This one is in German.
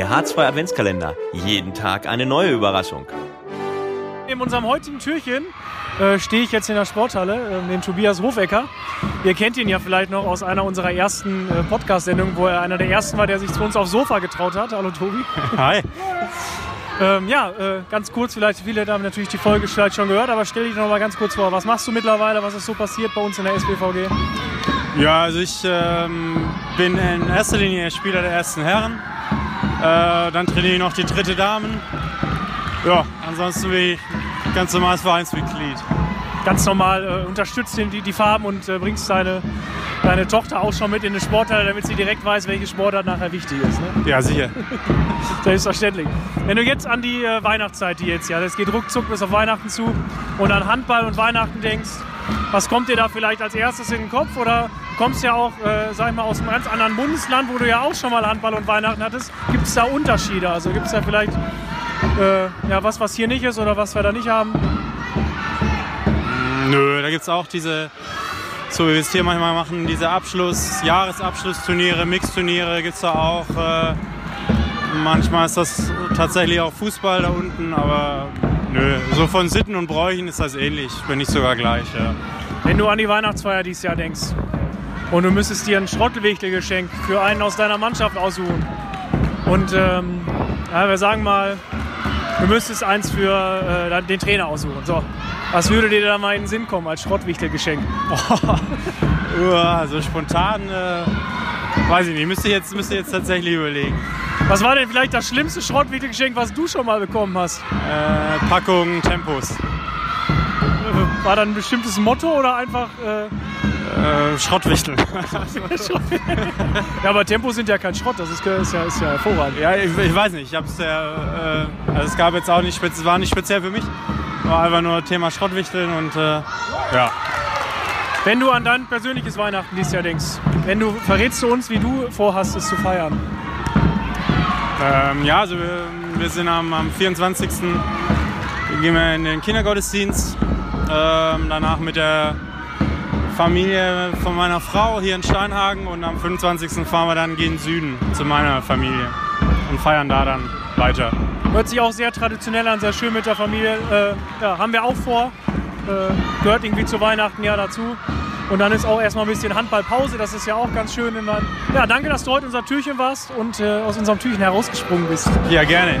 Der H2 Adventskalender. Jeden Tag eine neue Überraschung. In unserem heutigen Türchen äh, stehe ich jetzt in der Sporthalle, äh, den Tobias Hofecker. Ihr kennt ihn ja vielleicht noch aus einer unserer ersten äh, Podcast-Sendungen, wo er einer der ersten war, der sich zu uns aufs Sofa getraut hat. Hallo Tobi. Hi. Ähm, ja, äh, ganz kurz, vielleicht viele haben natürlich die Folge vielleicht schon gehört, aber stell dich noch mal ganz kurz vor. Was machst du mittlerweile? Was ist so passiert bei uns in der SBVG? Ja, also ich ähm, bin in erster Linie Spieler der ersten Herren. Äh, dann trainiere ich noch die dritte Damen. Ja, ansonsten bin ich ganz normales Vereinsmitglied. Ganz normal äh, unterstützt die, die Farben und äh, bringst deine, deine Tochter auch schon mit in den Sporthalle, damit sie direkt weiß, welche Sportart nachher wichtig ist. Ne? Ja, sicher. Selbstverständlich. Wenn du jetzt an die äh, Weihnachtszeit, die jetzt ja, das geht ruckzuck bis auf Weihnachten zu, und an Handball und Weihnachten denkst, was kommt dir da vielleicht als erstes in den Kopf? Oder kommst ja auch, äh, sag ich mal, aus einem ganz anderen Bundesland, wo du ja auch schon mal Handball und Weihnachten hattest. Gibt es da Unterschiede? Also gibt es da vielleicht äh, ja, was, was hier nicht ist oder was wir da nicht haben? Nö, da gibt es auch diese, so wie wir es hier manchmal machen, diese Abschluss, Jahresabschlussturniere, Mixturniere gibt es da auch. Äh, manchmal ist das tatsächlich auch Fußball da unten, aber nö, so von Sitten und Bräuchen ist das ähnlich, wenn nicht sogar gleich. Ja. Wenn du an die Weihnachtsfeier dieses Jahr denkst und du müsstest dir ein Schrottwichtelgeschenk für einen aus deiner Mannschaft aussuchen und ähm, ja, wir sagen mal, du müsstest eins für äh, den Trainer aussuchen. So, was würde dir da mal in den Sinn kommen als Schrottwichtelgeschenk? Uah, so spontan, äh, weiß ich nicht, müsste jetzt, müsste jetzt tatsächlich überlegen. Was war denn vielleicht das schlimmste Schrottwichtelgeschenk, was du schon mal bekommen hast? Äh, Packung Tempos. War da ein bestimmtes Motto oder einfach. Äh, Äh, Schrottwichtel. ja, aber Tempos sind ja kein Schrott, das ist, ist, ja, ist ja hervorragend. ja, ich, ich weiß nicht, ich hab's ja, äh, also es gab jetzt auch nicht, es war nicht speziell für mich, war einfach nur Thema Schrottwichteln und äh, ja. Wenn du an dein persönliches Weihnachten dieses Jahr denkst, wenn du verrätst du uns, wie du vorhast, es zu feiern. Ähm, ja, also wir, wir sind am, am 24. gehen wir in den Kindergottesdienst. Ähm, danach mit der Familie von meiner Frau hier in Steinhagen und am 25. fahren wir dann gegen Süden zu meiner Familie und feiern da dann weiter. Hört sich auch sehr traditionell an, sehr schön mit der Familie. Äh, ja, haben wir auch vor. Äh, gehört irgendwie zu Weihnachten ja dazu. Und dann ist auch erstmal ein bisschen Handballpause, das ist ja auch ganz schön. Wenn man ja, danke, dass du heute unser Türchen warst und äh, aus unserem Türchen herausgesprungen bist. Ja, gerne.